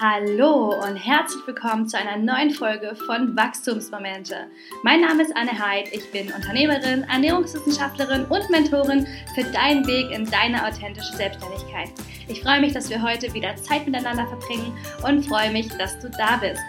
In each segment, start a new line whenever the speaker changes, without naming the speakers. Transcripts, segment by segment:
Hallo und herzlich willkommen zu einer neuen Folge von Wachstumsmomente. Mein Name ist Anne Heid, ich bin Unternehmerin, Ernährungswissenschaftlerin und Mentorin für deinen Weg in deine authentische Selbstständigkeit. Ich freue mich, dass wir heute wieder Zeit miteinander verbringen und freue mich, dass du da bist.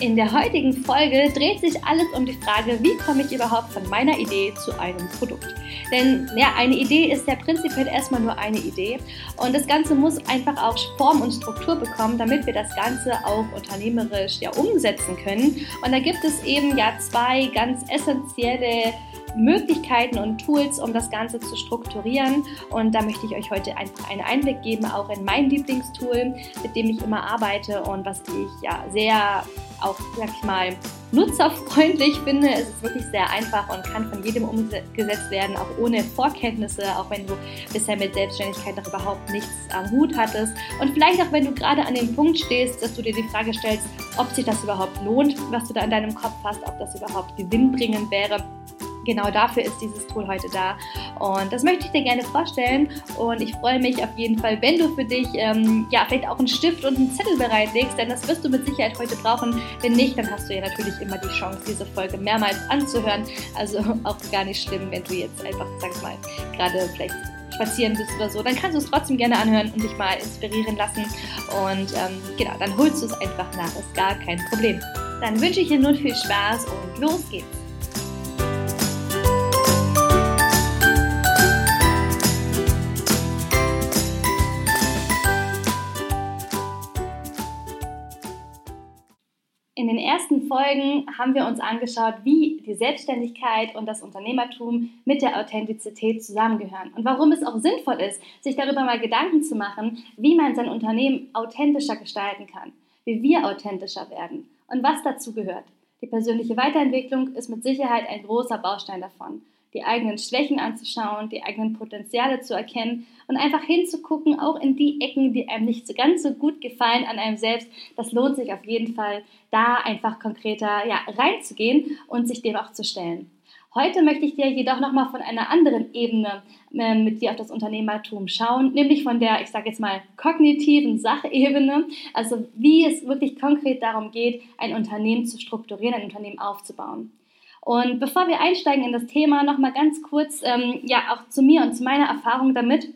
In der heutigen Folge dreht sich alles um die Frage, wie komme ich überhaupt von meiner Idee zu einem Produkt. Denn ja, eine Idee ist ja prinzipiell erstmal nur eine Idee und das Ganze muss einfach auch Form und Struktur bekommen, damit wir das Ganze auch unternehmerisch ja umsetzen können. Und da gibt es eben ja zwei ganz essentielle Möglichkeiten und Tools, um das Ganze zu strukturieren. Und da möchte ich euch heute einfach einen Einblick geben, auch in mein Lieblingstool, mit dem ich immer arbeite und was ich ja sehr auch, sag ich mal, nutzerfreundlich finde. Es ist wirklich sehr einfach und kann von jedem umgesetzt werden, auch ohne Vorkenntnisse, auch wenn du bisher mit Selbstständigkeit noch überhaupt nichts am Hut hattest. Und vielleicht auch, wenn du gerade an dem Punkt stehst, dass du dir die Frage stellst, ob sich das überhaupt lohnt, was du da in deinem Kopf hast, ob das überhaupt gewinnbringend wäre genau dafür ist dieses Tool heute da. Und das möchte ich dir gerne vorstellen. Und ich freue mich auf jeden Fall, wenn du für dich ähm, ja vielleicht auch einen Stift und einen Zettel bereitlegst, denn das wirst du mit Sicherheit heute brauchen. Wenn nicht, dann hast du ja natürlich immer die Chance, diese Folge mehrmals anzuhören. Also auch gar nicht schlimm, wenn du jetzt einfach, sag mal, gerade vielleicht spazieren bist oder so, dann kannst du es trotzdem gerne anhören und dich mal inspirieren lassen. Und ähm, genau, dann holst du es einfach nach, ist gar kein Problem. Dann wünsche ich dir nun viel Spaß und los geht's. In den ersten Folgen haben wir uns angeschaut, wie die Selbstständigkeit und das Unternehmertum mit der Authentizität zusammengehören und warum es auch sinnvoll ist, sich darüber mal Gedanken zu machen, wie man sein Unternehmen authentischer gestalten kann, wie wir authentischer werden und was dazu gehört. Die persönliche Weiterentwicklung ist mit Sicherheit ein großer Baustein davon die eigenen Schwächen anzuschauen, die eigenen Potenziale zu erkennen und einfach hinzugucken, auch in die Ecken, die einem nicht so ganz so gut gefallen an einem selbst. Das lohnt sich auf jeden Fall, da einfach konkreter ja, reinzugehen und sich dem auch zu stellen. Heute möchte ich dir jedoch nochmal von einer anderen Ebene äh, mit dir auf das Unternehmertum schauen, nämlich von der, ich sage jetzt mal, kognitiven Sachebene, also wie es wirklich konkret darum geht, ein Unternehmen zu strukturieren, ein Unternehmen aufzubauen. Und bevor wir einsteigen in das Thema, nochmal ganz kurz, ähm, ja, auch zu mir und zu meiner Erfahrung damit.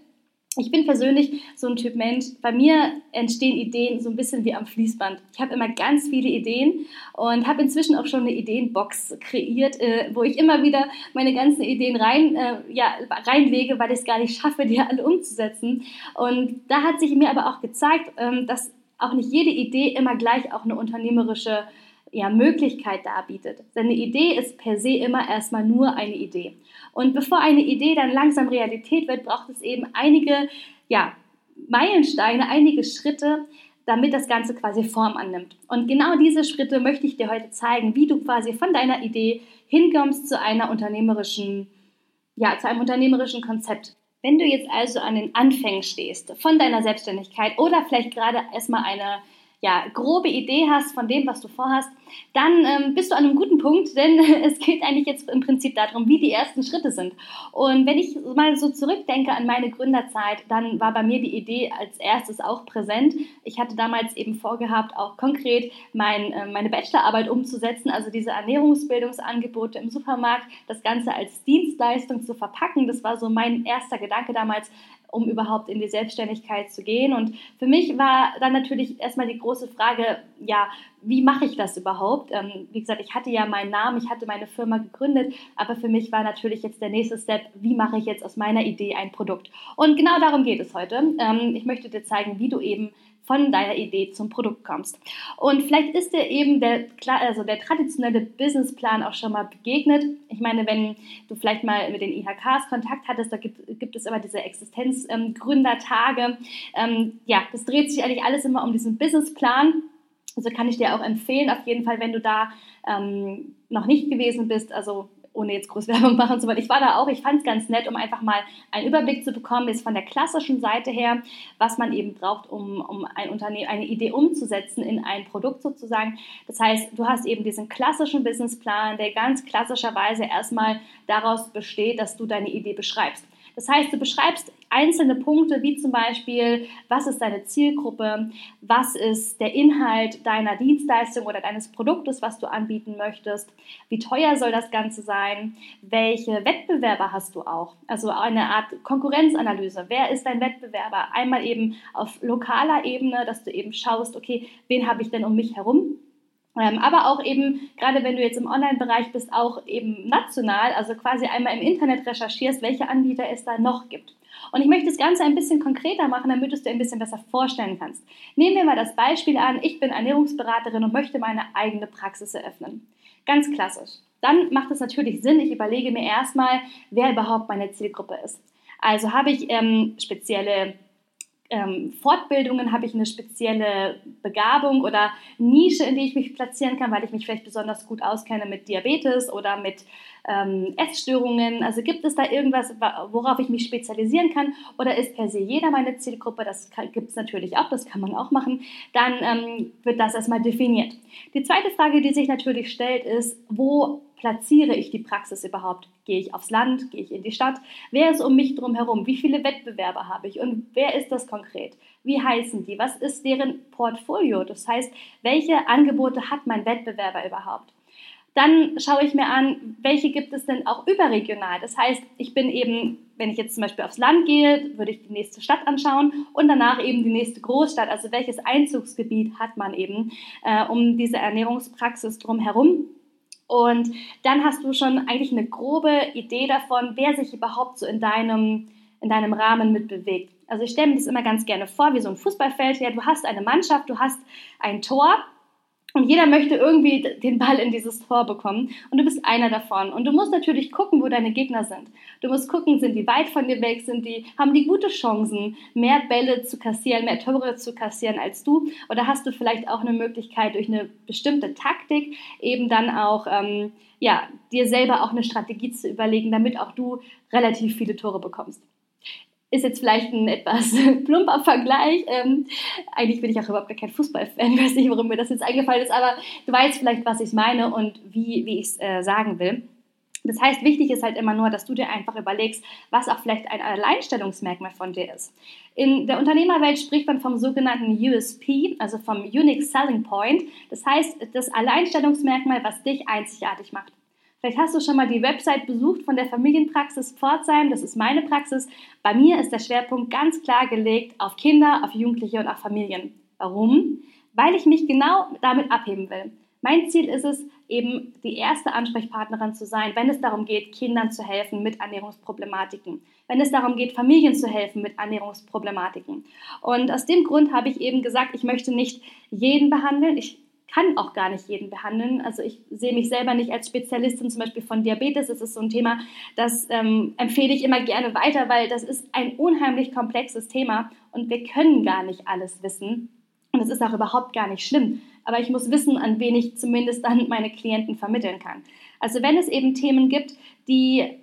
Ich bin persönlich so ein Typ Mensch. Bei mir entstehen Ideen so ein bisschen wie am Fließband. Ich habe immer ganz viele Ideen und habe inzwischen auch schon eine Ideenbox kreiert, äh, wo ich immer wieder meine ganzen Ideen rein, äh, ja, reinlege, weil ich es gar nicht schaffe, die alle umzusetzen. Und da hat sich mir aber auch gezeigt, ähm, dass auch nicht jede Idee immer gleich auch eine unternehmerische ja, Möglichkeit darbietet. Seine Idee ist per se immer erstmal nur eine Idee. Und bevor eine Idee dann langsam Realität wird, braucht es eben einige ja, Meilensteine, einige Schritte, damit das Ganze quasi Form annimmt. Und genau diese Schritte möchte ich dir heute zeigen, wie du quasi von deiner Idee hinkommst zu einer unternehmerischen, ja, zu einem unternehmerischen Konzept. Wenn du jetzt also an den Anfängen stehst von deiner Selbstständigkeit oder vielleicht gerade erstmal eine ja, grobe Idee hast von dem, was du vorhast, dann ähm, bist du an einem guten Punkt, denn es geht eigentlich jetzt im Prinzip darum, wie die ersten Schritte sind. Und wenn ich mal so zurückdenke an meine Gründerzeit, dann war bei mir die Idee als erstes auch präsent. Ich hatte damals eben vorgehabt, auch konkret mein, äh, meine Bachelorarbeit umzusetzen, also diese Ernährungsbildungsangebote im Supermarkt, das Ganze als Dienstleistung zu verpacken. Das war so mein erster Gedanke damals, um überhaupt in die Selbstständigkeit zu gehen. Und für mich war dann natürlich erstmal die große Frage, ja, wie mache ich das überhaupt? Ähm, wie gesagt, ich hatte ja meinen Namen, ich hatte meine Firma gegründet, aber für mich war natürlich jetzt der nächste Step, wie mache ich jetzt aus meiner Idee ein Produkt? Und genau darum geht es heute. Ähm, ich möchte dir zeigen, wie du eben von deiner Idee zum Produkt kommst. Und vielleicht ist dir eben der, also der traditionelle Businessplan auch schon mal begegnet. Ich meine, wenn du vielleicht mal mit den IHKs Kontakt hattest, da gibt, gibt es immer diese Existenzgründertage. Ähm, ja, das dreht sich eigentlich alles immer um diesen Businessplan. Also kann ich dir auch empfehlen, auf jeden Fall, wenn du da ähm, noch nicht gewesen bist, also ohne jetzt groß Werbung machen zu wollen. Ich war da auch, ich fand es ganz nett, um einfach mal einen Überblick zu bekommen, jetzt von der klassischen Seite her, was man eben braucht, um, um ein Unternehmen, eine Idee umzusetzen in ein Produkt sozusagen. Das heißt, du hast eben diesen klassischen Businessplan, der ganz klassischerweise erstmal daraus besteht, dass du deine Idee beschreibst. Das heißt, du beschreibst einzelne Punkte, wie zum Beispiel, was ist deine Zielgruppe, was ist der Inhalt deiner Dienstleistung oder deines Produktes, was du anbieten möchtest, wie teuer soll das Ganze sein, welche Wettbewerber hast du auch, also eine Art Konkurrenzanalyse, wer ist dein Wettbewerber, einmal eben auf lokaler Ebene, dass du eben schaust, okay, wen habe ich denn um mich herum aber auch eben, gerade wenn du jetzt im Online-Bereich bist, auch eben national, also quasi einmal im Internet recherchierst, welche Anbieter es da noch gibt. Und ich möchte das Ganze ein bisschen konkreter machen, damit du es dir ein bisschen besser vorstellen kannst. Nehmen wir mal das Beispiel an, ich bin Ernährungsberaterin und möchte meine eigene Praxis eröffnen. Ganz klassisch. Dann macht es natürlich Sinn, ich überlege mir erstmal, wer überhaupt meine Zielgruppe ist. Also habe ich ähm, spezielle ähm, Fortbildungen habe ich eine spezielle Begabung oder Nische, in die ich mich platzieren kann, weil ich mich vielleicht besonders gut auskenne mit Diabetes oder mit ähm, Essstörungen. Also gibt es da irgendwas, worauf ich mich spezialisieren kann oder ist per se jeder meine Zielgruppe? Das gibt es natürlich auch, das kann man auch machen. Dann ähm, wird das erstmal definiert. Die zweite Frage, die sich natürlich stellt, ist, wo platziere ich die Praxis überhaupt? Gehe ich aufs Land? Gehe ich in die Stadt? Wer ist um mich drum herum? Wie viele Wettbewerber habe ich? Und wer ist das konkret? Wie heißen die? Was ist deren Portfolio? Das heißt, welche Angebote hat mein Wettbewerber überhaupt? Dann schaue ich mir an, welche gibt es denn auch überregional. Das heißt, ich bin eben, wenn ich jetzt zum Beispiel aufs Land gehe, würde ich die nächste Stadt anschauen und danach eben die nächste Großstadt. Also welches Einzugsgebiet hat man eben äh, um diese Ernährungspraxis drumherum? Und dann hast du schon eigentlich eine grobe Idee davon, wer sich überhaupt so in deinem, in deinem Rahmen mitbewegt. Also ich stelle mir das immer ganz gerne vor, wie so ein Fußballfeld. Ja, du hast eine Mannschaft, du hast ein Tor und jeder möchte irgendwie den Ball in dieses Tor bekommen. Und du bist einer davon. Und du musst natürlich gucken, wo deine Gegner sind. Du musst gucken, sind die weit von dir weg, sind die, haben die gute Chancen, mehr Bälle zu kassieren, mehr Tore zu kassieren als du. Oder hast du vielleicht auch eine Möglichkeit, durch eine bestimmte Taktik eben dann auch, ähm, ja, dir selber auch eine Strategie zu überlegen, damit auch du relativ viele Tore bekommst ist jetzt vielleicht ein etwas plumper Vergleich. Ähm, eigentlich bin ich auch überhaupt kein Fußballfan, weiß nicht, warum mir das jetzt eingefallen ist, aber du weißt vielleicht, was ich meine und wie, wie ich es äh, sagen will. Das heißt, wichtig ist halt immer nur, dass du dir einfach überlegst, was auch vielleicht ein Alleinstellungsmerkmal von dir ist. In der Unternehmerwelt spricht man vom sogenannten USP, also vom Unique Selling Point. Das heißt, das Alleinstellungsmerkmal, was dich einzigartig macht. Vielleicht hast du schon mal die Website besucht von der Familienpraxis Pforzheim. Das ist meine Praxis. Bei mir ist der Schwerpunkt ganz klar gelegt auf Kinder, auf Jugendliche und auf Familien. Warum? Weil ich mich genau damit abheben will. Mein Ziel ist es, eben die erste Ansprechpartnerin zu sein, wenn es darum geht, Kindern zu helfen mit Ernährungsproblematiken, wenn es darum geht, Familien zu helfen mit Ernährungsproblematiken. Und aus dem Grund habe ich eben gesagt, ich möchte nicht jeden behandeln. Ich kann auch gar nicht jeden behandeln. Also ich sehe mich selber nicht als Spezialistin zum Beispiel von Diabetes. Das ist so ein Thema, das ähm, empfehle ich immer gerne weiter, weil das ist ein unheimlich komplexes Thema und wir können gar nicht alles wissen. Und es ist auch überhaupt gar nicht schlimm. Aber ich muss wissen, an wen ich zumindest dann meine Klienten vermitteln kann. Also wenn es eben Themen gibt, die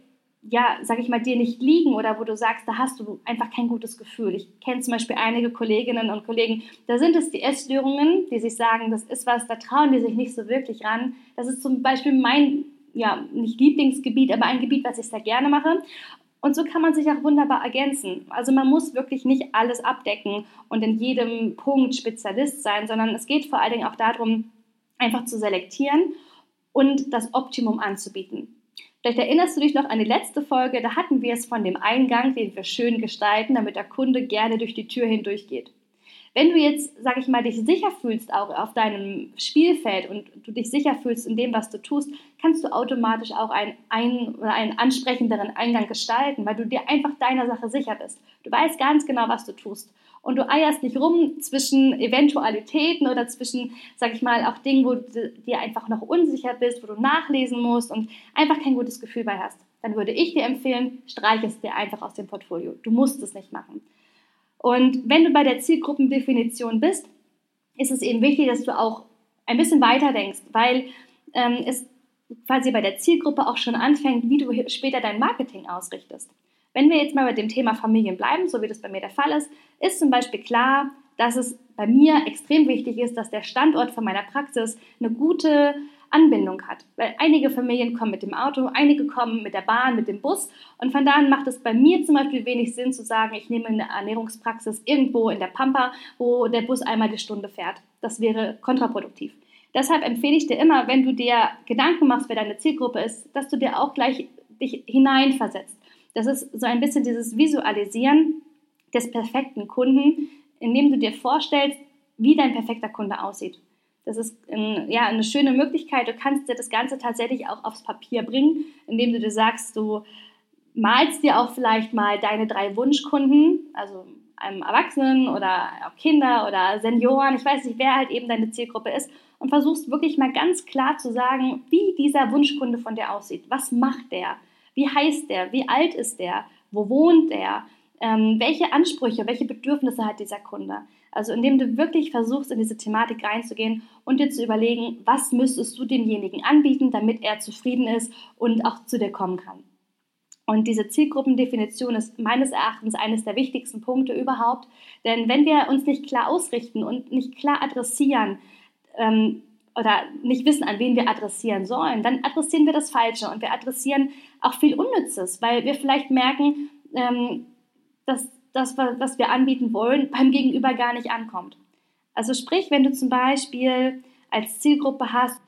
ja, sag ich mal, dir nicht liegen oder wo du sagst, da hast du einfach kein gutes Gefühl. Ich kenne zum Beispiel einige Kolleginnen und Kollegen, da sind es die Essstörungen, die sich sagen, das ist was, da trauen die sich nicht so wirklich ran. Das ist zum Beispiel mein, ja, nicht Lieblingsgebiet, aber ein Gebiet, was ich sehr gerne mache. Und so kann man sich auch wunderbar ergänzen. Also man muss wirklich nicht alles abdecken und in jedem Punkt Spezialist sein, sondern es geht vor allen Dingen auch darum, einfach zu selektieren und das Optimum anzubieten. Vielleicht erinnerst du dich noch an die letzte Folge, da hatten wir es von dem Eingang, den wir schön gestalten, damit der Kunde gerne durch die Tür hindurch geht. Wenn du jetzt, sag ich mal, dich sicher fühlst auch auf deinem Spielfeld und du dich sicher fühlst in dem, was du tust, kannst du automatisch auch einen, einen, einen ansprechenderen Eingang gestalten, weil du dir einfach deiner Sache sicher bist. Du weißt ganz genau, was du tust und du eierst nicht rum zwischen Eventualitäten oder zwischen, sag ich mal, auch Dingen, wo du dir einfach noch unsicher bist, wo du nachlesen musst und einfach kein gutes Gefühl bei hast, dann würde ich dir empfehlen, streich es dir einfach aus dem Portfolio. Du musst es nicht machen. Und wenn du bei der Zielgruppendefinition bist, ist es eben wichtig, dass du auch ein bisschen weiter denkst, weil ähm, es quasi bei der Zielgruppe auch schon anfängt, wie du später dein Marketing ausrichtest. Wenn wir jetzt mal bei dem Thema Familien bleiben, so wie das bei mir der Fall ist, ist zum Beispiel klar, dass es bei mir extrem wichtig ist, dass der Standort von meiner Praxis eine gute Anbindung hat. Weil einige Familien kommen mit dem Auto, einige kommen mit der Bahn, mit dem Bus. Und von da an macht es bei mir zum Beispiel wenig Sinn zu sagen, ich nehme eine Ernährungspraxis irgendwo in der Pampa, wo der Bus einmal die Stunde fährt. Das wäre kontraproduktiv. Deshalb empfehle ich dir immer, wenn du dir Gedanken machst, wer deine Zielgruppe ist, dass du dir auch gleich dich hineinversetzt. Das ist so ein bisschen dieses Visualisieren des perfekten Kunden, indem du dir vorstellst, wie dein perfekter Kunde aussieht. Das ist ein, ja, eine schöne Möglichkeit. Du kannst dir das Ganze tatsächlich auch aufs Papier bringen, indem du dir sagst, du malst dir auch vielleicht mal deine drei Wunschkunden, also einem Erwachsenen oder auch Kinder oder Senioren, ich weiß nicht, wer halt eben deine Zielgruppe ist, und versuchst wirklich mal ganz klar zu sagen, wie dieser Wunschkunde von dir aussieht. Was macht der? Wie heißt der? Wie alt ist der? Wo wohnt der? Ähm, welche Ansprüche, welche Bedürfnisse hat dieser Kunde? Also indem du wirklich versuchst, in diese Thematik reinzugehen und dir zu überlegen, was müsstest du demjenigen anbieten, damit er zufrieden ist und auch zu dir kommen kann. Und diese Zielgruppendefinition ist meines Erachtens eines der wichtigsten Punkte überhaupt. Denn wenn wir uns nicht klar ausrichten und nicht klar adressieren ähm, oder nicht wissen, an wen wir adressieren sollen, dann adressieren wir das Falsche und wir adressieren auch viel Unnützes, weil wir vielleicht merken, ähm, dass das, was wir anbieten wollen, beim Gegenüber gar nicht ankommt. Also sprich, wenn du zum Beispiel als Zielgruppe hast,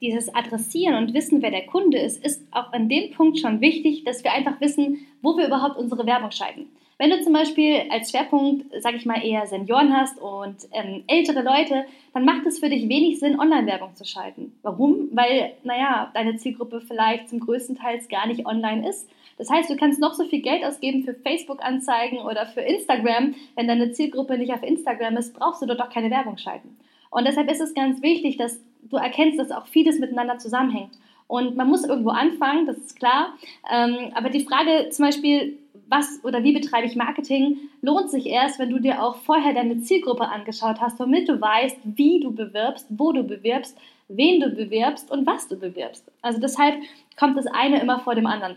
dieses Adressieren und wissen, wer der Kunde ist, ist auch an dem Punkt schon wichtig, dass wir einfach wissen, wo wir überhaupt unsere Werbung schalten. Wenn du zum Beispiel als Schwerpunkt, sage ich mal, eher Senioren hast und ähm, ältere Leute, dann macht es für dich wenig Sinn, Online-Werbung zu schalten. Warum? Weil, naja, deine Zielgruppe vielleicht zum größten Teil gar nicht online ist. Das heißt, du kannst noch so viel Geld ausgeben für Facebook-Anzeigen oder für Instagram. Wenn deine Zielgruppe nicht auf Instagram ist, brauchst du dort auch keine Werbung schalten. Und deshalb ist es ganz wichtig, dass du erkennst, dass auch vieles miteinander zusammenhängt. Und man muss irgendwo anfangen, das ist klar. Ähm, aber die Frage zum Beispiel, was oder wie betreibe ich Marketing, lohnt sich erst, wenn du dir auch vorher deine Zielgruppe angeschaut hast, damit du weißt, wie du bewirbst, wo du bewirbst, wen du bewirbst und was du bewirbst. Also deshalb kommt das eine immer vor dem anderen.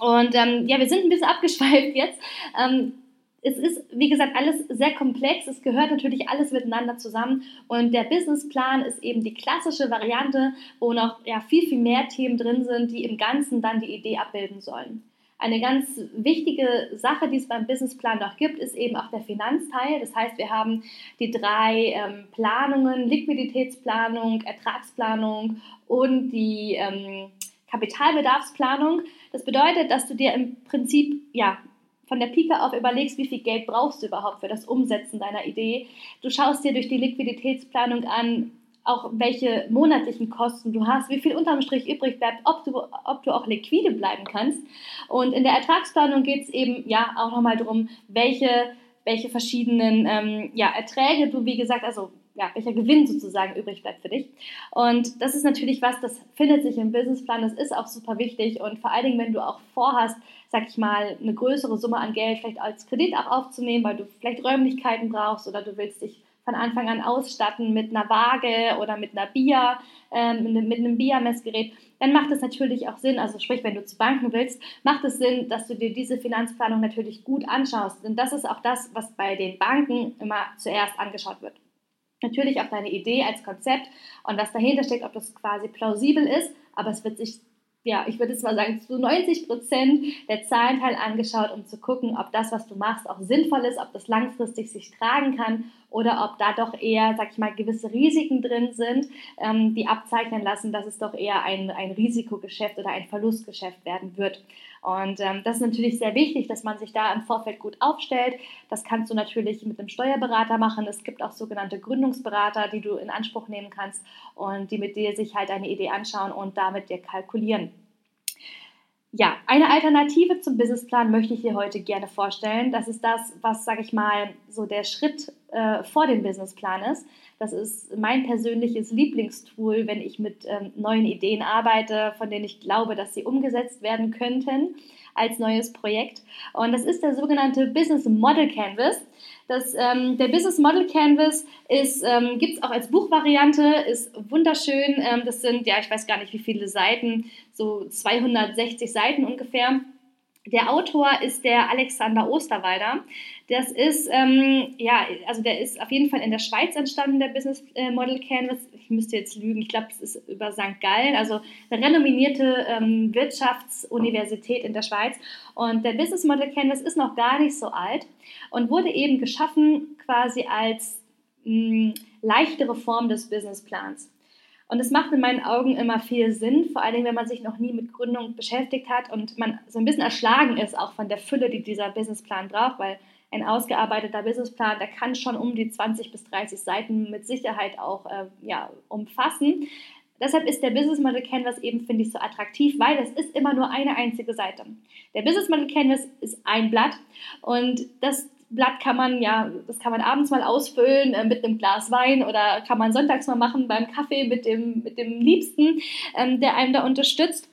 Und ähm, ja, wir sind ein bisschen abgeschweift jetzt. Ähm, es ist, wie gesagt, alles sehr komplex. Es gehört natürlich alles miteinander zusammen. Und der Businessplan ist eben die klassische Variante, wo noch ja, viel, viel mehr Themen drin sind, die im Ganzen dann die Idee abbilden sollen. Eine ganz wichtige Sache, die es beim Businessplan noch gibt, ist eben auch der Finanzteil. Das heißt, wir haben die drei ähm, Planungen, Liquiditätsplanung, Ertragsplanung und die ähm, Kapitalbedarfsplanung. Das bedeutet, dass du dir im Prinzip ja von der Pike auf überlegst, wie viel Geld brauchst du überhaupt für das Umsetzen deiner Idee. Du schaust dir durch die Liquiditätsplanung an, auch welche monatlichen Kosten du hast, wie viel unterm Strich übrig bleibt, ob du, ob du auch liquide bleiben kannst. Und in der Ertragsplanung geht es eben ja auch nochmal darum, welche, welche verschiedenen ähm, ja, Erträge du, wie gesagt, also ja, welcher Gewinn sozusagen übrig bleibt für dich. Und das ist natürlich was, das findet sich im Businessplan, das ist auch super wichtig und vor allen Dingen, wenn du auch vorhast, sag ich mal, eine größere Summe an Geld vielleicht als Kredit auch aufzunehmen, weil du vielleicht Räumlichkeiten brauchst oder du willst dich von Anfang an ausstatten mit einer Waage oder mit einer Bier, äh, mit einem Biermessgerät, dann macht es natürlich auch Sinn, also sprich, wenn du zu Banken willst, macht es Sinn, dass du dir diese Finanzplanung natürlich gut anschaust. Denn das ist auch das, was bei den Banken immer zuerst angeschaut wird natürlich auch deine Idee als Konzept und was dahinter steckt, ob das quasi plausibel ist, aber es wird sich, ja, ich würde jetzt mal sagen, zu 90 Prozent der Zahlenteil angeschaut, um zu gucken, ob das, was du machst, auch sinnvoll ist, ob das langfristig sich tragen kann oder ob da doch eher, sag ich mal, gewisse Risiken drin sind, ähm, die abzeichnen lassen, dass es doch eher ein, ein Risikogeschäft oder ein Verlustgeschäft werden wird. Und ähm, das ist natürlich sehr wichtig, dass man sich da im Vorfeld gut aufstellt. Das kannst du natürlich mit einem Steuerberater machen. Es gibt auch sogenannte Gründungsberater, die du in Anspruch nehmen kannst und die mit dir sich halt eine Idee anschauen und damit dir kalkulieren. Ja, eine Alternative zum Businessplan möchte ich dir heute gerne vorstellen. Das ist das, was, sage ich mal, so der Schritt äh, vor dem Businessplan ist. Das ist mein persönliches Lieblingstool, wenn ich mit ähm, neuen Ideen arbeite, von denen ich glaube, dass sie umgesetzt werden könnten als neues Projekt. Und das ist der sogenannte Business Model Canvas. Das, ähm, der Business Model Canvas ähm, gibt es auch als Buchvariante, ist wunderschön. Ähm, das sind, ja, ich weiß gar nicht, wie viele Seiten, so 260 Seiten ungefähr Der Autor ist der Alexander Osterwalder. Das ist, ähm, ja, also der ist auf jeden Fall in der Schweiz entstanden, der Business äh, Model Canvas. Ich müsste jetzt lügen, ich glaube, es ist über St. Gallen, also eine renommierte ähm, Wirtschaftsuniversität in der Schweiz. Und der Business Model Canvas ist noch gar nicht so alt und wurde eben geschaffen quasi als mh, leichtere Form des Businessplans. Und es macht in meinen Augen immer viel Sinn, vor allem wenn man sich noch nie mit Gründung beschäftigt hat und man so ein bisschen erschlagen ist auch von der Fülle, die dieser Businessplan braucht, weil ein ausgearbeiteter Businessplan, der kann schon um die 20 bis 30 Seiten mit Sicherheit auch äh, ja, umfassen. Deshalb ist der Business Model Canvas eben, finde ich, so attraktiv, weil es ist immer nur eine einzige Seite. Der Business Model Canvas ist ein Blatt und das Blatt kann man ja, das kann man abends mal ausfüllen äh, mit einem Glas Wein oder kann man sonntags mal machen beim Kaffee mit dem, mit dem Liebsten, ähm, der einem da unterstützt.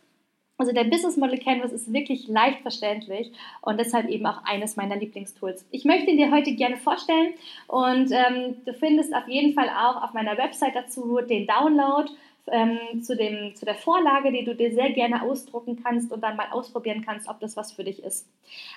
Also der Business Model Canvas ist wirklich leicht verständlich und deshalb eben auch eines meiner Lieblingstools. Ich möchte ihn dir heute gerne vorstellen und ähm, du findest auf jeden Fall auch auf meiner Website dazu den Download ähm, zu, dem, zu der Vorlage, die du dir sehr gerne ausdrucken kannst und dann mal ausprobieren kannst, ob das was für dich ist.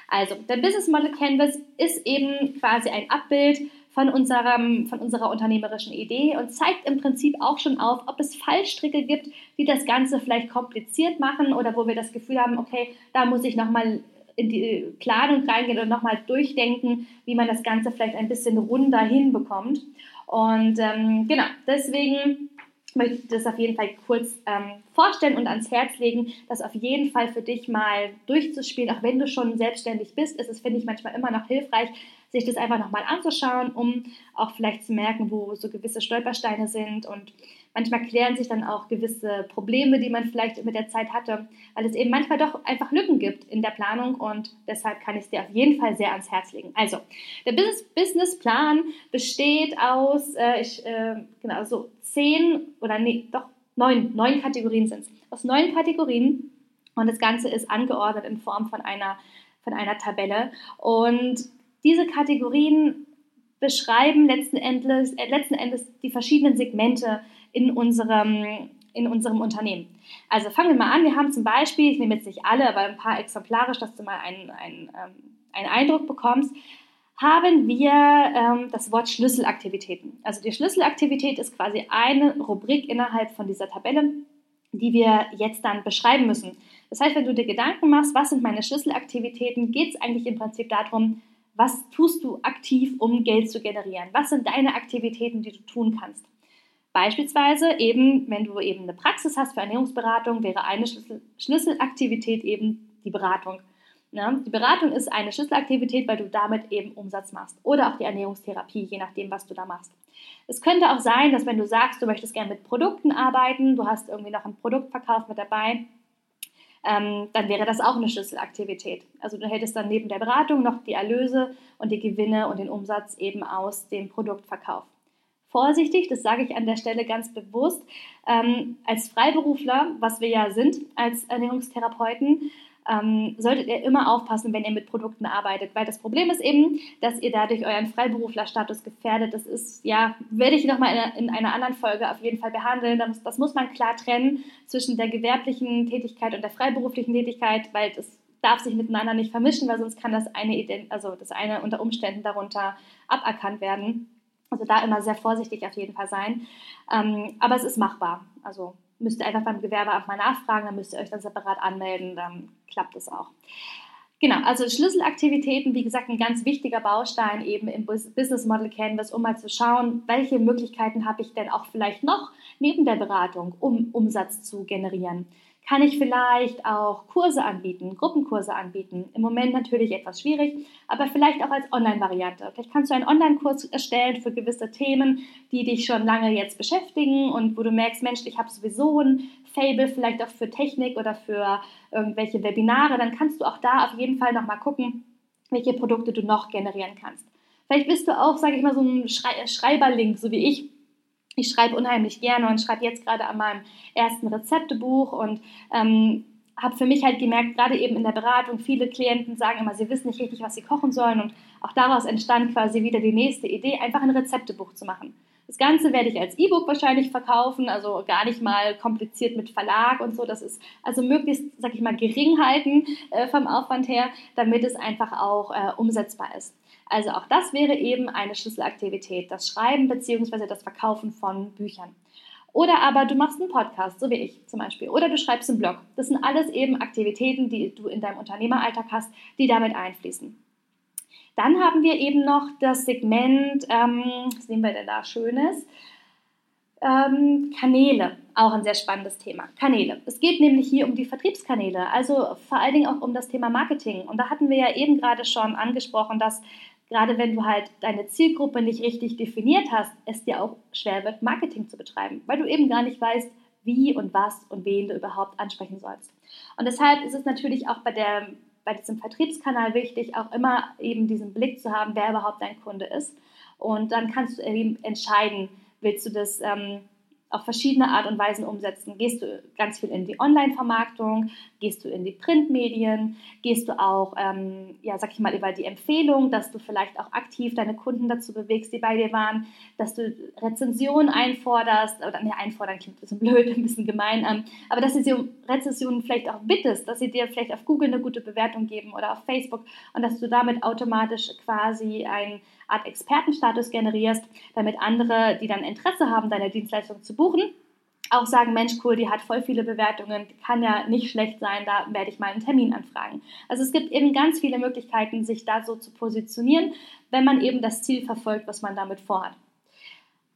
Also, der Business Model Canvas ist eben quasi ein Abbild von, unserem, von unserer unternehmerischen Idee und zeigt im Prinzip auch schon auf, ob es Fallstricke gibt, die das Ganze vielleicht kompliziert machen oder wo wir das Gefühl haben, okay, da muss ich nochmal in die Planung reingehen und nochmal durchdenken, wie man das Ganze vielleicht ein bisschen runder hinbekommt. Und ähm, genau, deswegen möchte ich das auf jeden Fall kurz ähm, vorstellen und ans Herz legen, das auf jeden Fall für dich mal durchzuspielen. Auch wenn du schon selbstständig bist, ist es, finde ich, manchmal immer noch hilfreich, sich das einfach nochmal anzuschauen, um auch vielleicht zu merken, wo so gewisse Stolpersteine sind und manchmal klären sich dann auch gewisse Probleme, die man vielleicht mit der Zeit hatte, weil es eben manchmal doch einfach Lücken gibt in der Planung und deshalb kann ich es dir auf jeden Fall sehr ans Herz legen. Also, der Business Businessplan besteht aus, äh, ich, äh, genau, so zehn oder nee, doch neun, neun Kategorien sind es. Aus neun Kategorien und das Ganze ist angeordnet in Form von einer, von einer Tabelle und diese Kategorien beschreiben letzten Endes, äh, letzten Endes die verschiedenen Segmente in unserem, in unserem Unternehmen. Also fangen wir mal an. Wir haben zum Beispiel, ich nehme jetzt nicht alle, aber ein paar exemplarisch, dass du mal einen, einen, ähm, einen Eindruck bekommst, haben wir ähm, das Wort Schlüsselaktivitäten. Also die Schlüsselaktivität ist quasi eine Rubrik innerhalb von dieser Tabelle, die wir jetzt dann beschreiben müssen. Das heißt, wenn du dir Gedanken machst, was sind meine Schlüsselaktivitäten, geht es eigentlich im Prinzip darum, was tust du aktiv, um Geld zu generieren? Was sind deine Aktivitäten, die du tun kannst? Beispielsweise eben, wenn du eben eine Praxis hast für Ernährungsberatung, wäre eine Schlüssel Schlüsselaktivität eben die Beratung. Ja, die Beratung ist eine Schlüsselaktivität, weil du damit eben Umsatz machst. Oder auch die Ernährungstherapie, je nachdem, was du da machst. Es könnte auch sein, dass wenn du sagst, du möchtest gerne mit Produkten arbeiten, du hast irgendwie noch einen Produktverkauf mit dabei, ähm, dann wäre das auch eine Schlüsselaktivität. Also du hättest dann neben der Beratung noch die Erlöse und die Gewinne und den Umsatz eben aus dem Produktverkauf. Vorsichtig, das sage ich an der Stelle ganz bewusst, ähm, als Freiberufler, was wir ja sind als Ernährungstherapeuten, ähm, solltet ihr immer aufpassen, wenn ihr mit Produkten arbeitet, weil das Problem ist eben, dass ihr dadurch euren Freiberuflerstatus gefährdet. Das ist, ja, werde ich nochmal in, in einer anderen Folge auf jeden Fall behandeln. Das, das muss man klar trennen zwischen der gewerblichen Tätigkeit und der freiberuflichen Tätigkeit, weil das darf sich miteinander nicht vermischen, weil sonst kann das eine, also das eine unter Umständen darunter aberkannt werden. Also da immer sehr vorsichtig auf jeden Fall sein. Ähm, aber es ist machbar. Also müsst ihr einfach beim Gewerbeamt mal nachfragen, dann müsst ihr euch dann separat anmelden, dann klappt es auch. Genau, also Schlüsselaktivitäten, wie gesagt, ein ganz wichtiger Baustein eben im Business Model Canvas, um mal zu schauen, welche Möglichkeiten habe ich denn auch vielleicht noch neben der Beratung, um Umsatz zu generieren. Kann ich vielleicht auch Kurse anbieten, Gruppenkurse anbieten? Im Moment natürlich etwas schwierig, aber vielleicht auch als Online-Variante. Vielleicht kannst du einen Online-Kurs erstellen für gewisse Themen, die dich schon lange jetzt beschäftigen und wo du merkst, Mensch, ich habe sowieso ein Fable, vielleicht auch für Technik oder für irgendwelche Webinare. Dann kannst du auch da auf jeden Fall nochmal gucken, welche Produkte du noch generieren kannst. Vielleicht bist du auch, sage ich mal, so ein Schrei Schreiberlink, so wie ich ich schreibe unheimlich gerne und schreibe jetzt gerade an meinem ersten Rezeptebuch und ähm, habe für mich halt gemerkt, gerade eben in der Beratung, viele Klienten sagen immer, sie wissen nicht richtig, was sie kochen sollen und auch daraus entstand quasi wieder die nächste Idee, einfach ein Rezeptebuch zu machen. Das Ganze werde ich als E-Book wahrscheinlich verkaufen, also gar nicht mal kompliziert mit Verlag und so. Das ist also möglichst, sag ich mal, gering halten äh, vom Aufwand her, damit es einfach auch äh, umsetzbar ist. Also auch das wäre eben eine Schlüsselaktivität, das Schreiben bzw. das Verkaufen von Büchern. Oder aber du machst einen Podcast, so wie ich zum Beispiel. Oder du schreibst einen Blog. Das sind alles eben Aktivitäten, die du in deinem Unternehmeralltag hast, die damit einfließen. Dann haben wir eben noch das Segment, ähm, was nehmen wir denn da Schönes? Ähm, Kanäle, auch ein sehr spannendes Thema. Kanäle. Es geht nämlich hier um die Vertriebskanäle, also vor allen Dingen auch um das Thema Marketing. Und da hatten wir ja eben gerade schon angesprochen, dass gerade wenn du halt deine Zielgruppe nicht richtig definiert hast, es dir auch schwer wird, Marketing zu betreiben, weil du eben gar nicht weißt, wie und was und wen du überhaupt ansprechen sollst. Und deshalb ist es natürlich auch bei, der, bei diesem Vertriebskanal wichtig, auch immer eben diesen Blick zu haben, wer überhaupt dein Kunde ist. Und dann kannst du eben entscheiden, willst du das ähm, auf verschiedene Art und Weisen umsetzen. Gehst du ganz viel in die Online-Vermarktung, gehst du in die Printmedien, gehst du auch, ähm, ja, sag ich mal, über die Empfehlung, dass du vielleicht auch aktiv deine Kunden dazu bewegst, die bei dir waren, dass du Rezensionen einforderst, oder ne, einfordern klingt ein bisschen blöd, ein bisschen gemein, ähm, aber dass du sie um Rezensionen vielleicht auch bittest, dass sie dir vielleicht auf Google eine gute Bewertung geben oder auf Facebook und dass du damit automatisch quasi ein Art Expertenstatus generierst, damit andere, die dann Interesse haben, deine Dienstleistung zu buchen, auch sagen, Mensch, cool, die hat voll viele Bewertungen, kann ja nicht schlecht sein, da werde ich mal einen Termin anfragen. Also es gibt eben ganz viele Möglichkeiten, sich da so zu positionieren, wenn man eben das Ziel verfolgt, was man damit vorhat.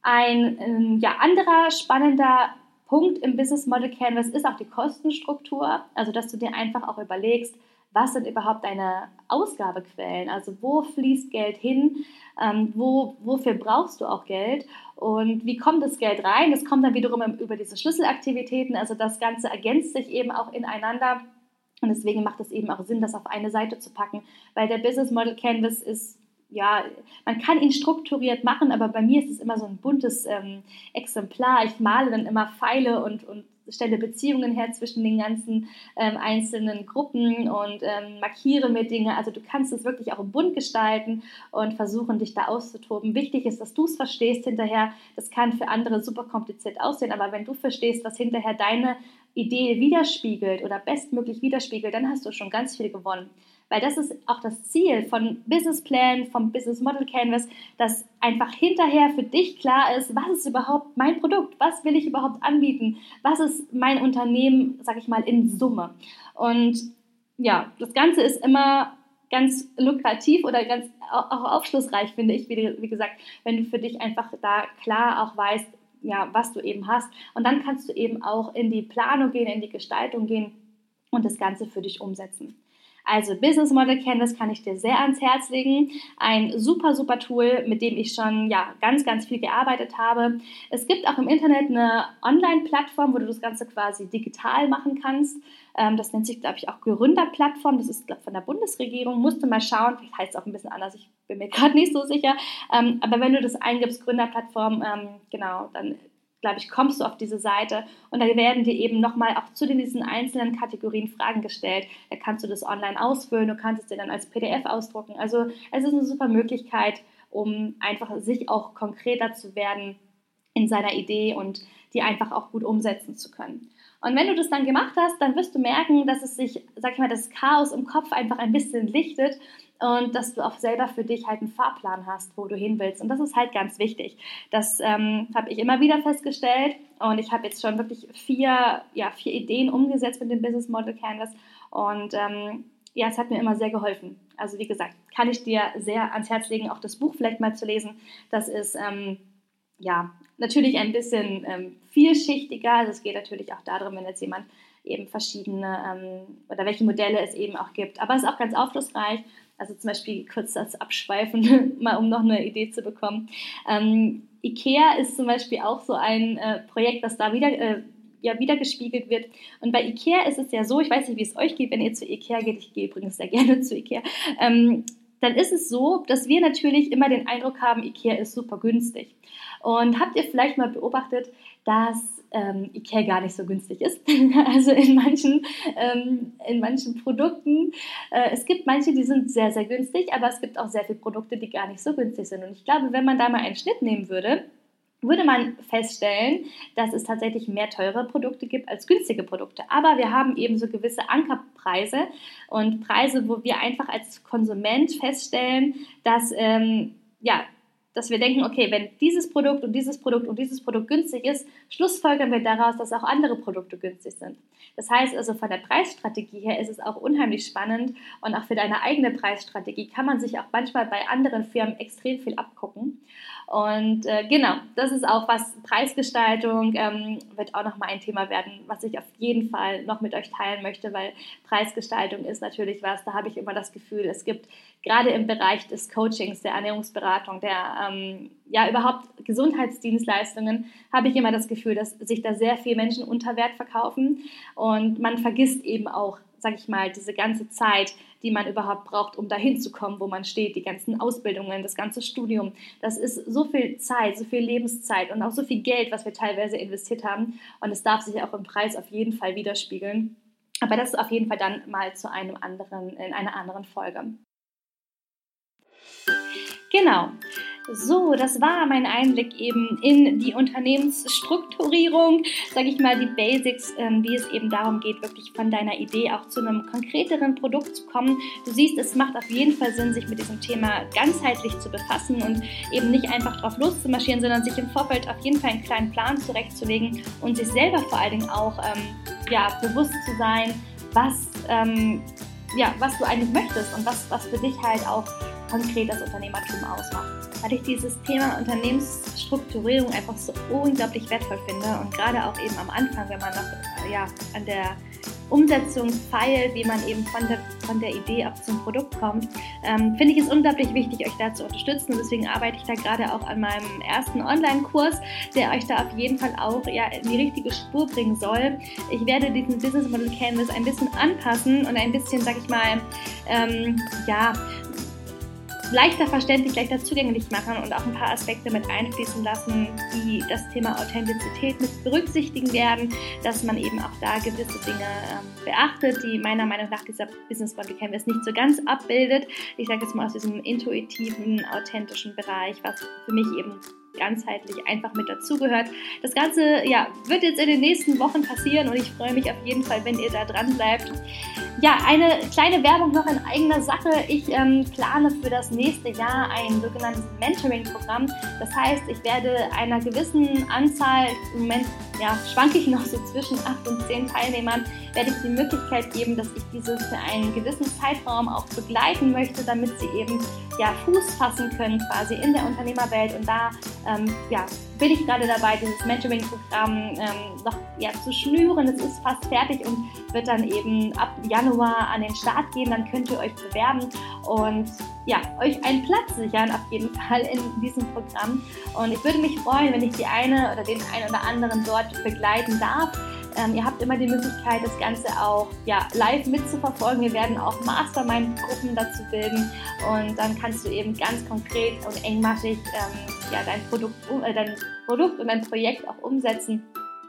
Ein ähm, ja, anderer spannender Punkt im Business Model Canvas ist auch die Kostenstruktur, also dass du dir einfach auch überlegst, was sind überhaupt deine Ausgabequellen? Also wo fließt Geld hin? Ähm, wo, wofür brauchst du auch Geld? Und wie kommt das Geld rein? Das kommt dann wiederum über diese Schlüsselaktivitäten. Also das Ganze ergänzt sich eben auch ineinander. Und deswegen macht es eben auch Sinn, das auf eine Seite zu packen, weil der Business Model Canvas ist ja, man kann ihn strukturiert machen, aber bei mir ist es immer so ein buntes ähm, Exemplar. Ich male dann immer Pfeile und, und stelle Beziehungen her zwischen den ganzen ähm, einzelnen Gruppen und ähm, markiere mir Dinge. Also du kannst es wirklich auch bunt gestalten und versuchen, dich da auszutoben. Wichtig ist, dass du es verstehst hinterher. Das kann für andere super kompliziert aussehen, aber wenn du verstehst, was hinterher deine Idee widerspiegelt oder bestmöglich widerspiegelt, dann hast du schon ganz viel gewonnen. Weil das ist auch das Ziel von Business Plan, vom Business Model Canvas, dass einfach hinterher für dich klar ist, was ist überhaupt mein Produkt, was will ich überhaupt anbieten, was ist mein Unternehmen, sag ich mal, in Summe. Und ja, das Ganze ist immer ganz lukrativ oder ganz auch aufschlussreich, finde ich, wie, wie gesagt, wenn du für dich einfach da klar auch weißt, ja, was du eben hast. Und dann kannst du eben auch in die Planung gehen, in die Gestaltung gehen und das Ganze für dich umsetzen. Also Business Model Canvas kann ich dir sehr ans Herz legen. Ein super, super Tool, mit dem ich schon ja, ganz, ganz viel gearbeitet habe. Es gibt auch im Internet eine Online-Plattform, wo du das Ganze quasi digital machen kannst. Ähm, das nennt sich, glaube ich, auch Gründerplattform. Das ist, glaube ich, von der Bundesregierung. Musst du mal schauen. Vielleicht heißt es auch ein bisschen anders. Ich bin mir gerade nicht so sicher. Ähm, aber wenn du das eingibst, Gründerplattform, ähm, genau, dann glaube ich, kommst du auf diese Seite und da werden dir eben nochmal auch zu diesen einzelnen Kategorien Fragen gestellt. Da kannst du das online ausfüllen, du kannst es dir dann als PDF ausdrucken. Also es ist eine super Möglichkeit, um einfach sich auch konkreter zu werden in seiner Idee und die einfach auch gut umsetzen zu können. Und wenn du das dann gemacht hast, dann wirst du merken, dass es sich, sag ich mal, das Chaos im Kopf einfach ein bisschen lichtet und dass du auch selber für dich halt einen Fahrplan hast, wo du hin willst. Und das ist halt ganz wichtig. Das ähm, habe ich immer wieder festgestellt und ich habe jetzt schon wirklich vier, ja, vier Ideen umgesetzt mit dem Business Model Canvas und ähm, ja, es hat mir immer sehr geholfen. Also wie gesagt, kann ich dir sehr ans Herz legen, auch das Buch vielleicht mal zu lesen. Das ist ähm, ja natürlich ein bisschen ähm, vielschichtiger. Also es geht natürlich auch darum, wenn jetzt jemand eben verschiedene ähm, oder welche Modelle es eben auch gibt. Aber es ist auch ganz aufschlussreich also zum Beispiel kurz das Abschweifen, mal um noch eine Idee zu bekommen. Ähm, IKEA ist zum Beispiel auch so ein äh, Projekt, das da wieder, äh, ja, wieder gespiegelt wird. Und bei IKEA ist es ja so, ich weiß nicht, wie es euch geht, wenn ihr zu IKEA geht, ich gehe übrigens sehr gerne zu IKEA, ähm, dann ist es so, dass wir natürlich immer den Eindruck haben, IKEA ist super günstig. Und habt ihr vielleicht mal beobachtet, dass ähm, Ikea gar nicht so günstig ist. also in manchen, ähm, in manchen Produkten. Äh, es gibt manche, die sind sehr, sehr günstig, aber es gibt auch sehr viele Produkte, die gar nicht so günstig sind. Und ich glaube, wenn man da mal einen Schnitt nehmen würde, würde man feststellen, dass es tatsächlich mehr teure Produkte gibt als günstige Produkte. Aber wir haben eben so gewisse Ankerpreise und Preise, wo wir einfach als Konsument feststellen, dass ähm, ja, dass wir denken, okay, wenn dieses Produkt und dieses Produkt und dieses Produkt günstig ist, schlussfolgern wir daraus, dass auch andere Produkte günstig sind. Das heißt also, von der Preisstrategie her ist es auch unheimlich spannend und auch für deine eigene Preisstrategie kann man sich auch manchmal bei anderen Firmen extrem viel abgucken. Und äh, genau, das ist auch was, Preisgestaltung ähm, wird auch nochmal ein Thema werden, was ich auf jeden Fall noch mit euch teilen möchte, weil Preisgestaltung ist natürlich was, da habe ich immer das Gefühl, es gibt gerade im Bereich des Coachings, der Ernährungsberatung, der ähm, ja überhaupt Gesundheitsdienstleistungen, habe ich immer das Gefühl, dass sich da sehr viele Menschen unter Wert verkaufen. Und man vergisst eben auch, sage ich mal, diese ganze Zeit, die man überhaupt braucht, um dahin zu kommen, wo man steht, die ganzen Ausbildungen, das ganze Studium. Das ist so viel Zeit, so viel Lebenszeit und auch so viel Geld, was wir teilweise investiert haben und es darf sich auch im Preis auf jeden Fall widerspiegeln. Aber das ist auf jeden Fall dann mal zu einem anderen, in einer anderen Folge. Genau. So, das war mein Einblick eben in die Unternehmensstrukturierung, sage ich mal, die Basics, ähm, wie es eben darum geht, wirklich von deiner Idee auch zu einem konkreteren Produkt zu kommen. Du siehst, es macht auf jeden Fall Sinn, sich mit diesem Thema ganzheitlich zu befassen und eben nicht einfach drauf loszumarschieren, sondern sich im Vorfeld auf jeden Fall einen kleinen Plan zurechtzulegen und sich selber vor allen Dingen auch ähm, ja, bewusst zu sein, was, ähm, ja, was du eigentlich möchtest und was, was für dich halt auch konkret das Unternehmertum ausmacht. Weil ich dieses Thema Unternehmensstrukturierung einfach so unglaublich wertvoll finde und gerade auch eben am Anfang, wenn man noch ja, an der Umsetzung feilt, wie man eben von der, von der Idee auch zum Produkt kommt, ähm, finde ich es unglaublich wichtig, euch da zu unterstützen. Deswegen arbeite ich da gerade auch an meinem ersten Online-Kurs, der euch da auf jeden Fall auch ja, in die richtige Spur bringen soll. Ich werde diesen Business Model Canvas ein bisschen anpassen und ein bisschen, sag ich mal, ähm, ja, leichter verständlich, leichter zugänglich machen und auch ein paar Aspekte mit einfließen lassen, die das Thema Authentizität mit berücksichtigen werden, dass man eben auch da gewisse Dinge ähm, beachtet, die meiner Meinung nach dieser Business Model Canvas nicht so ganz abbildet. Ich sage jetzt mal aus diesem intuitiven, authentischen Bereich, was für mich eben ganzheitlich einfach mit dazugehört. Das Ganze ja, wird jetzt in den nächsten Wochen passieren und ich freue mich auf jeden Fall, wenn ihr da dran bleibt. Ja, eine kleine Werbung noch in eigener Sache. Ich ähm, plane für das nächste Jahr ein sogenanntes Mentoring-Programm. Das heißt, ich werde einer gewissen Anzahl, im Moment ja, schwanke ich noch so zwischen 8 und 10 Teilnehmern, werde ich die Möglichkeit geben, dass ich diese für einen gewissen Zeitraum auch begleiten möchte, damit sie eben ja, Fuß fassen können quasi in der Unternehmerwelt. Und da ähm, ja, bin ich gerade dabei, dieses Mentoring-Programm ähm, noch ja, zu schnüren. Es ist fast fertig und wird dann eben ab Januar an den Start gehen. Dann könnt ihr euch bewerben und ja, euch einen Platz sichern auf jeden Fall in diesem Programm. Und ich würde mich freuen, wenn ich die eine oder den einen oder anderen dort begleiten darf. Ähm, ihr habt immer die Möglichkeit, das Ganze auch ja, live mitzuverfolgen. Wir werden auch Mastermind-Gruppen dazu bilden und dann kannst du eben ganz konkret und engmaschig ähm, ja, dein, Produkt, äh, dein Produkt und dein Projekt auch umsetzen.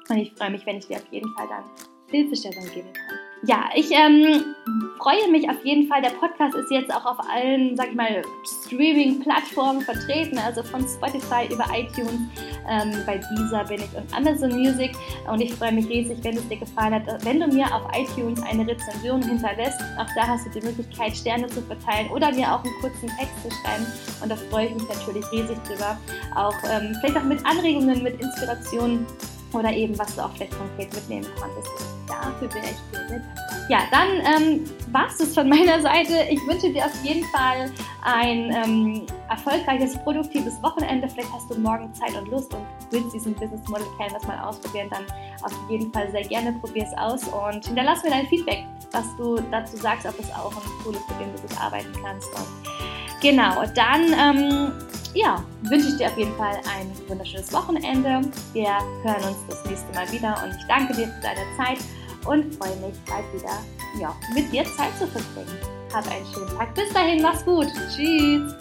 Und ich freue mich, wenn ich dir auf jeden Fall dann Hilfestellung geben kann. Ja, ich ähm, freue mich auf jeden Fall. Der Podcast ist jetzt auch auf allen, sag ich mal, Streaming-Plattformen vertreten, also von Spotify über iTunes. Ähm, bei dieser bin ich und Amazon Music. Und ich freue mich riesig, wenn es dir gefallen hat, wenn du mir auf iTunes eine Rezension hinterlässt. Auch da hast du die Möglichkeit, Sterne zu verteilen oder mir auch einen kurzen Text zu schreiben. Und da freue ich mich natürlich riesig drüber. Auch ähm, vielleicht auch mit Anregungen, mit Inspirationen oder eben was du auch vielleicht konkret mitnehmen konntest. Dafür bin ich dir sehr dankbar. Ja, dann ähm, war es das von meiner Seite. Ich wünsche dir auf jeden Fall ein ähm, erfolgreiches, produktives Wochenende. Vielleicht hast du morgen Zeit und Lust und willst diesen Business Model Canvas mal ausprobieren, dann auf jeden Fall sehr gerne probier es aus und hinterlass mir dein Feedback, was du dazu sagst, ob es auch ein Tool ist, mit dem du gut arbeiten kannst. Und genau, dann ähm, ja, wünsche ich dir auf jeden Fall ein wunderschönes Wochenende. Wir hören uns das nächste Mal wieder und ich danke dir für deine Zeit und freue mich bald wieder ja, mit dir Zeit zu verbringen. Hab einen schönen Tag. Bis dahin, mach's gut. Tschüss.